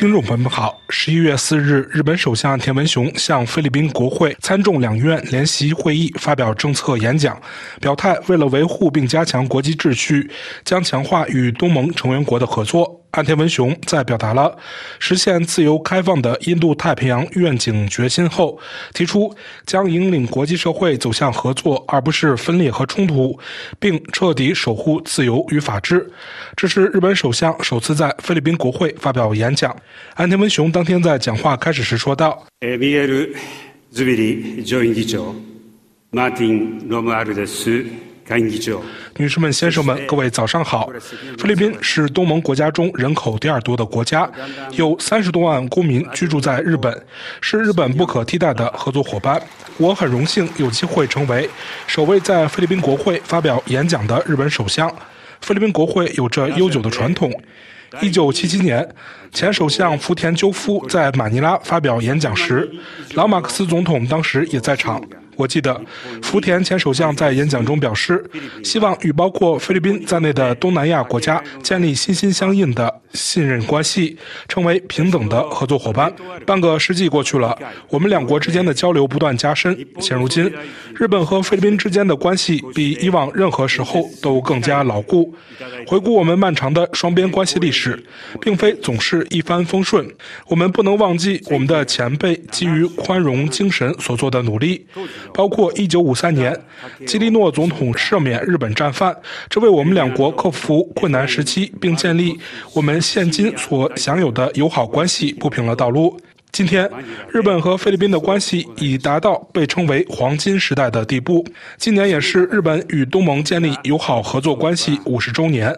听众朋友们好，十一月四日，日本首相田文雄向菲律宾国会参众两院联席会议发表政策演讲，表态为了维护并加强国际秩序，将强化与东盟成员国的合作。岸田文雄在表达了实现自由开放的印度太平洋愿景决心后，提出将引领国际社会走向合作，而不是分裂和冲突，并彻底守护自由与法治。这是日本首相首次在菲律宾国会发表演讲。岸田文雄当天在讲话开始时说道：“米埃尔·ズビリ上院議長、マーティン・ロムアルデス。” ”女士们、先生们，各位早上好！菲律宾是东盟国家中人口第二多的国家，有三十多万公民居住在日本，是日本不可替代的合作伙伴。我很荣幸有机会成为首位在菲律宾国会发表演讲的日本首相。菲律宾国会有着悠久的传统。一九七七年，前首相福田赳夫在马尼拉发表演讲时，老马克思总统当时也在场。我记得，福田前首相在演讲中表示，希望与包括菲律宾在内的东南亚国家建立心心相印的信任关系，成为平等的合作伙伴。半个世纪过去了，我们两国之间的交流不断加深。现如今，日本和菲律宾之间的关系比以往任何时候都更加牢固。回顾我们漫长的双边关系历史，并非总是一帆风顺。我们不能忘记我们的前辈基于宽容精神所做的努力。包括1953年，基利诺总统赦免日本战犯，这为我们两国克服困难时期并建立我们现今所享有的友好关系铺平了道路。今天，日本和菲律宾的关系已达到被称为“黄金时代”的地步。今年也是日本与东盟建立友好合作关系五十周年。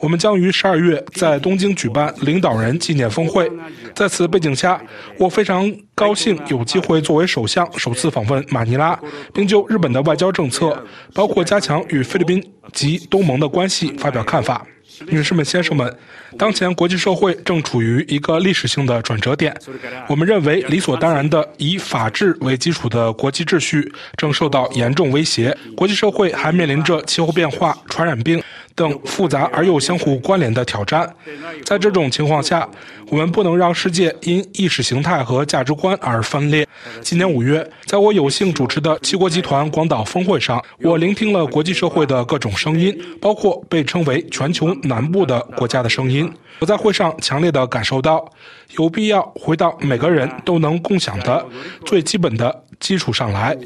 我们将于十二月在东京举办领导人纪念峰会。在此背景下，我非常高兴有机会作为首相首次访问马尼拉，并就日本的外交政策，包括加强与菲律宾及东盟的关系发表看法。女士们、先生们，当前国际社会正处于一个历史性的转折点。我们认为理所当然的以法治为基础的国际秩序正受到严重威胁。国际社会还面临着气候变化、传染病。等复杂而又相互关联的挑战，在这种情况下，我们不能让世界因意识形态和价值观而分裂。今年五月，在我有幸主持的七国集团广岛峰会上，我聆听了国际社会的各种声音，包括被称为全球南部的国家的声音。我在会上强烈地感受到，有必要回到每个人都能共享的最基本的。基础上来，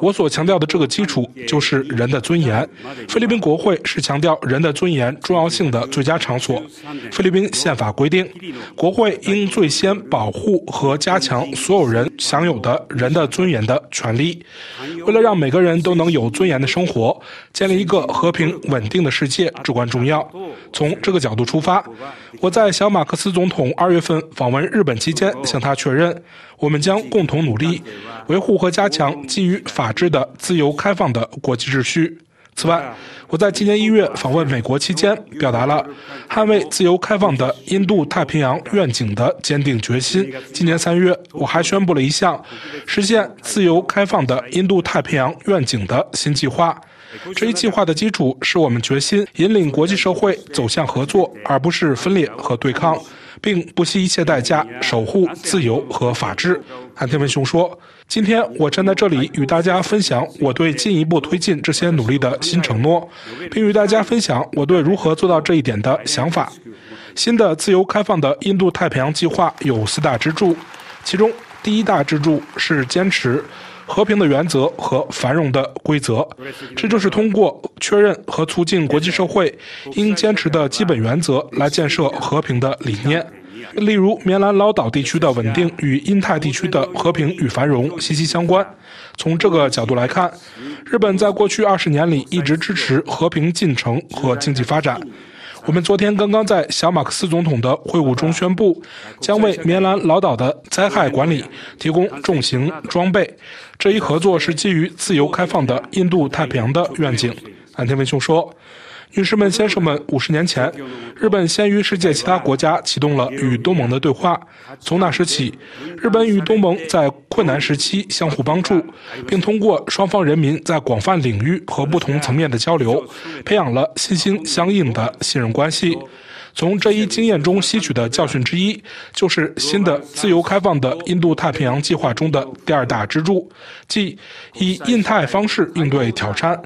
我所强调的这个基础就是人的尊严。菲律宾国会是强调人的尊严重要性的最佳场所。菲律宾宪法规定，国会应最先保护和加强所有人享有的人的尊严的权利。为了让每个人都能有尊严的生活，建立一个和平稳定的世界至关重要。从这个角度出发，我在小马克思总统二月份访问日本期间向他确认，我们将共同努力维护。和加强基于法治的自由开放的国际秩序。此外，我在今年一月访问美国期间，表达了捍卫自由开放的印度太平洋愿景的坚定决心。今年三月，我还宣布了一项实现自由开放的印度太平洋愿景的新计划。这一计划的基础是我们决心引领国际社会走向合作，而不是分裂和对抗。并不惜一切代价守护自由和法治，安天文雄说：“今天我站在这里与大家分享我对进一步推进这些努力的新承诺，并与大家分享我对如何做到这一点的想法。新的自由开放的印度太平洋计划有四大支柱，其中第一大支柱是坚持。”和平的原则和繁荣的规则，这就是通过确认和促进国际社会应坚持的基本原则来建设和平的理念。例如，棉兰老岛地区的稳定与印太地区的和平与繁荣息息相关。从这个角度来看，日本在过去二十年里一直支持和平进程和经济发展。我们昨天刚刚在小马克思总统的会晤中宣布，将为棉兰老岛的灾害管理提供重型装备。这一合作是基于自由开放的印度太平洋的愿景。安田文雄说。女士们、先生们，五十年前，日本先于世界其他国家启动了与东盟的对话。从那时起，日本与东盟在困难时期相互帮助，并通过双方人民在广泛领域和不同层面的交流，培养了心心相印的信任关系。从这一经验中吸取的教训之一，就是新的自由开放的印度太平洋计划中的第二大支柱，即以印太方式应对挑战。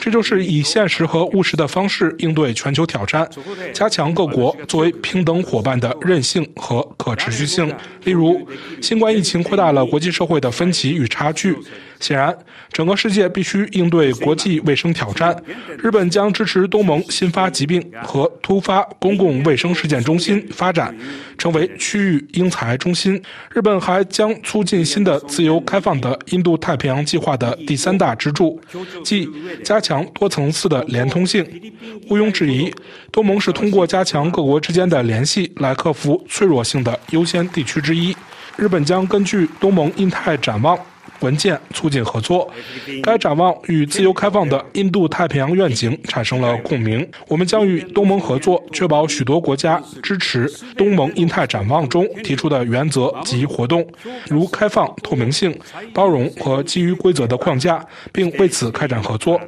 这就是以现实和务实的方式应对全球挑战，加强各国作为平等伙伴的韧性和可持续性。例如，新冠疫情扩大了国际社会的分歧与差距。显然，整个世界必须应对国际卫生挑战。日本将支持东盟新发疾病和突发公共卫生事件中心发展，成为区域英才中心。日本还将促进新的自由开放的印度太平洋计划的第三大支柱，即加强多层次的连通性。毋庸置疑，东盟是通过加强各国之间的联系来克服脆弱性的优先地区之一。日本将根据东盟印太展望。文件促进合作，该展望与自由开放的印度太平洋愿景产生了共鸣。我们将与东盟合作，确保许多国家支持东盟印太展望中提出的原则及活动，如开放、透明性、包容和基于规则的框架，并为此开展合作。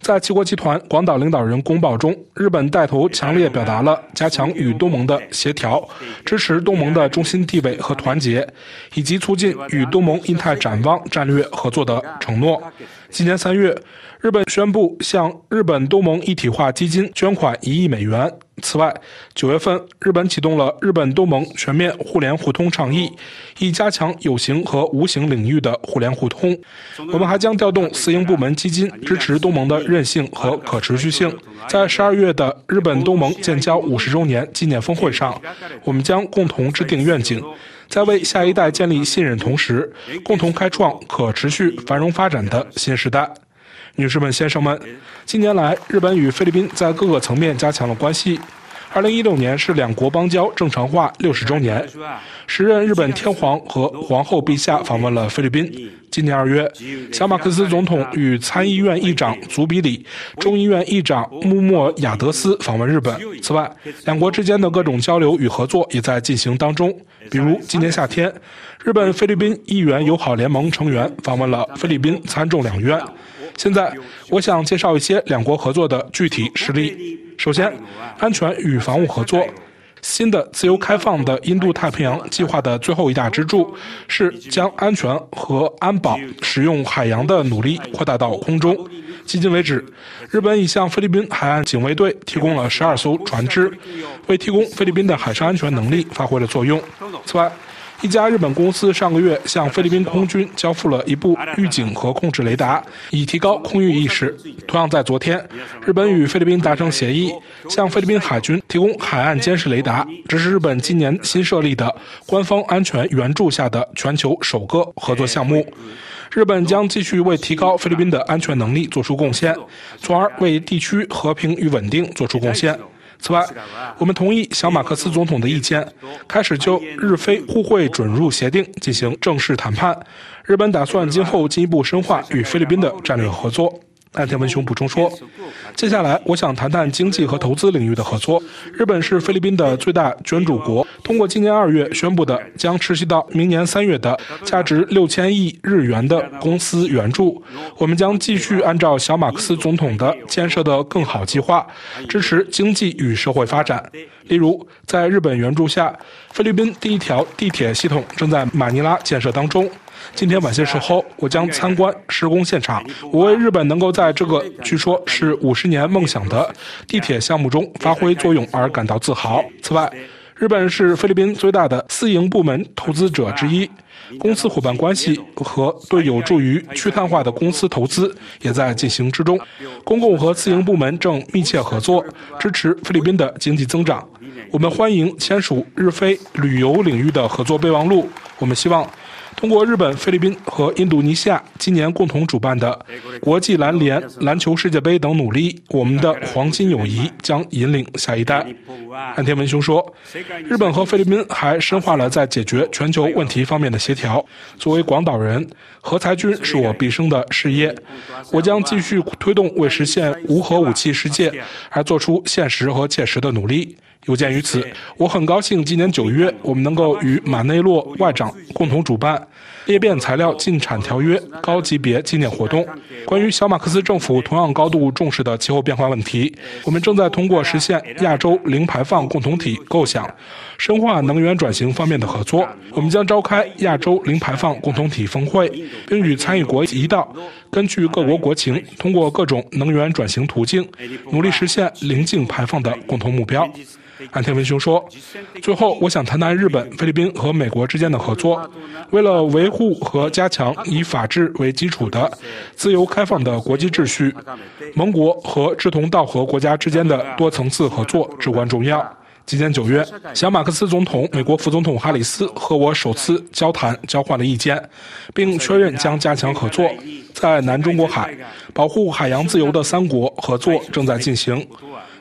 在七国集团广岛领导人公报中，日本带头强烈表达了加强与东盟的协调、支持东盟的中心地位和团结，以及促进与东盟印太展望战略合作的承诺。今年三月，日本宣布向日本东盟一体化基金捐款一亿美元。此外，九月份，日本启动了日本东盟全面互联互通倡议，以加强有形和无形领域的互联互通。我们还将调动私营部门基金，支持东盟的韧性和可持续性。在十二月的日本东盟建交五十周年纪念峰会上，我们将共同制定愿景，在为下一代建立信任同时，共同开创可持续繁荣发展的新时代。女士们、先生们，近年来，日本与菲律宾在各个层面加强了关系。二零一六年是两国邦交正常化六十周年，时任日本天皇和皇后陛下访问了菲律宾。今年二月，小马克思总统与参议院议长祖比里、众议院议长穆莫亚德斯访问日本。此外，两国之间的各种交流与合作也在进行当中。比如，今年夏天，日本菲律宾议员友好联盟成员访问了菲律宾参众两院。现在，我想介绍一些两国合作的具体实例。首先，安全与防务合作。新的自由开放的印度太平洋计划的最后一大支柱是将安全和安保使用海洋的努力扩大到空中。迄今为止，日本已向菲律宾海岸警卫队提供了十二艘船只，为提供菲律宾的海上安全能力发挥了作用。此外，一家日本公司上个月向菲律宾空军交付了一部预警和控制雷达，以提高空域意识。同样在昨天，日本与菲律宾达成协议，向菲律宾海军提供海岸监视雷达。这是日本今年新设立的官方安全援助下的全球首个合作项目。日本将继续为提高菲律宾的安全能力做出贡献，从而为地区和平与稳定做出贡献。此外，我们同意小马克思总统的意见，开始就日菲互惠准入协定进行正式谈判。日本打算今后进一步深化与菲律宾的战略合作。岸田文雄补充说：“接下来，我想谈谈经济和投资领域的合作。日本是菲律宾的最大捐助国，通过今年二月宣布的将持续到明年三月的价值六千亿日元的公司援助，我们将继续按照小马克思总统的建设的更好计划，支持经济与社会发展。例如，在日本援助下，菲律宾第一条地铁系统正在马尼拉建设当中。”今天晚些时候，我将参观施工现场。我为日本能够在这个据说是五十年梦想的地铁项目中发挥作用而感到自豪。此外，日本是菲律宾最大的私营部门投资者之一，公司伙伴关系和对有助于去碳化的公司投资也在进行之中。公共和私营部门正密切合作，支持菲律宾的经济增长。我们欢迎签署日菲旅游领域的合作备忘录。我们希望。通过日本、菲律宾和印度尼西亚今年共同主办的国际篮联篮球世界杯等努力，我们的黄金友谊将引领下一代。岸田文雄说：“日本和菲律宾还深化了在解决全球问题方面的协调。作为广岛人，核裁军是我毕生的事业，我将继续推动为实现无核武器世界而做出现实和切实的努力。”有鉴于此，我很高兴今年九月我们能够与马内洛外长共同主办裂变材料禁产条约高级别纪念活动。关于小马克思政府同样高度重视的气候变化问题，我们正在通过实现亚洲零排放共同体构想，深化能源转型方面的合作。我们将召开亚洲零排放共同体峰会，并与参与国一道，根据各国国情，通过各种能源转型途径，努力实现零净排放的共同目标。安田文雄说：“最后，我想谈谈日本、菲律宾和美国之间的合作。为了维护和加强以法治为基础的自由开放的国际秩序，盟国和志同道合国家之间的多层次合作至关重要。今年九月，小马克思总统、美国副总统哈里斯和我首次交谈，交换了意见，并确认将加强合作。在南中国海保护海洋自由的三国合作正在进行。”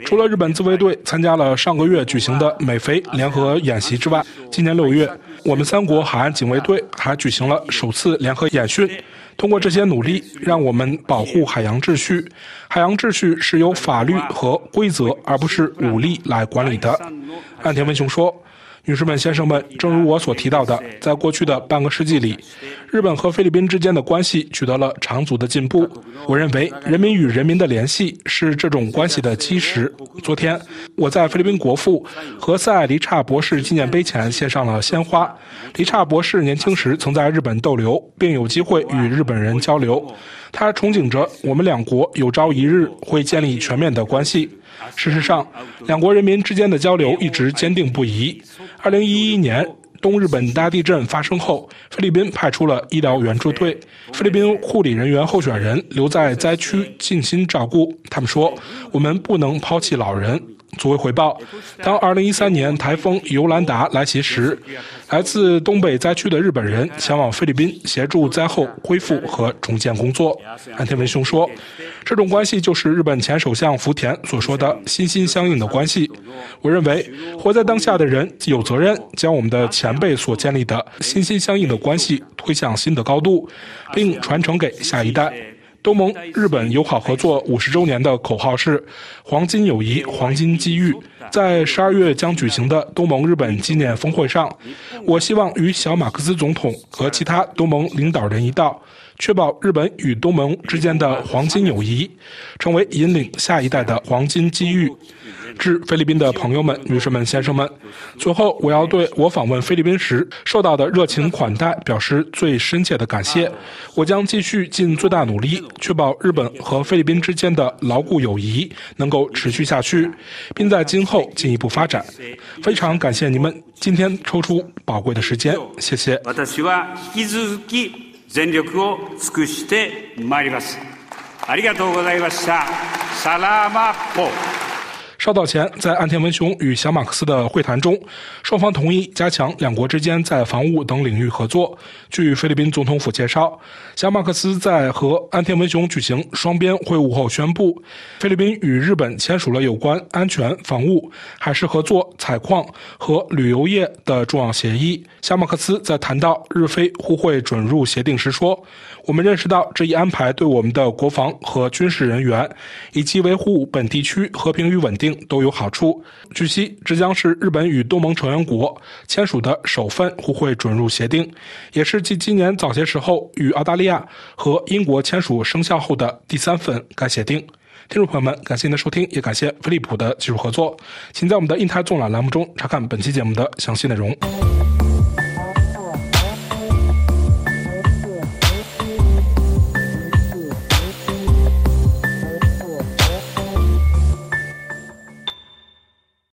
除了日本自卫队参加了上个月举行的美菲联合演习之外，今年六月，我们三国海岸警卫队还举行了首次联合演训。通过这些努力，让我们保护海洋秩序。海洋秩序是由法律和规则，而不是武力来管理的。岸田文雄说。女士们、先生们，正如我所提到的，在过去的半个世纪里，日本和菲律宾之间的关系取得了长足的进步。我认为，人民与人民的联系是这种关系的基石。昨天，我在菲律宾国父何塞·黎刹博士纪念碑前献上了鲜花。黎刹博士年轻时曾在日本逗留，并有机会与日本人交流。他憧憬着我们两国有朝一日会建立全面的关系。事实上，两国人民之间的交流一直坚定不移。二零一一年东日本大地震发生后，菲律宾派出了医疗援助队，菲律宾护理人员候选人留在灾区尽心照顾。他们说：“我们不能抛弃老人。”作为回报，当2013年台风尤兰达来袭时，来自东北灾区的日本人前往菲律宾协助灾后恢复和重建工作。安田文雄说：“这种关系就是日本前首相福田所说的心心相印的关系。”我认为，活在当下的人有责任将我们的前辈所建立的心心相印的关系推向新的高度，并传承给下一代。东盟日本友好合作五十周年的口号是“黄金友谊，黄金机遇”。在十二月将举行的东盟日本纪念峰会上，我希望与小马克思总统和其他东盟领导人一道，确保日本与东盟之间的黄金友谊，成为引领下一代的黄金机遇。致菲律宾的朋友们、女士们、先生们，最后我要对我访问菲律宾时受到的热情款待表示最深切的感谢。我将继续尽最大努力，确保日本和菲律宾之间的牢固友谊能够持续下去，并在今后进一步发展。非常感谢你们今天抽出宝贵的时间，谢谢。全力を尽くしてまいります。ありがとうございました。サラーマッポ。稍早前，在岸田文雄与小马克思的会谈中，双方同意加强两国之间在防务等领域合作。据菲律宾总统府介绍，小马克思在和岸田文雄举行双边会晤后宣布，菲律宾与日本签署了有关安全、防务、海事合作、采矿和旅游业的重要协议。小马克思在谈到日菲互惠准入协定时说：“我们认识到这一安排对我们的国防和军事人员以及维护本地区和平与稳定”都有好处。据悉，这将是日本与东盟成员国签署的首份互惠准入协定，也是继今年早些时候与澳大利亚和英国签署生效后的第三份该协定。听众朋友们，感谢您的收听，也感谢飞利浦的技术合作。请在我们的印台纵览栏目中查看本期节目的详细内容。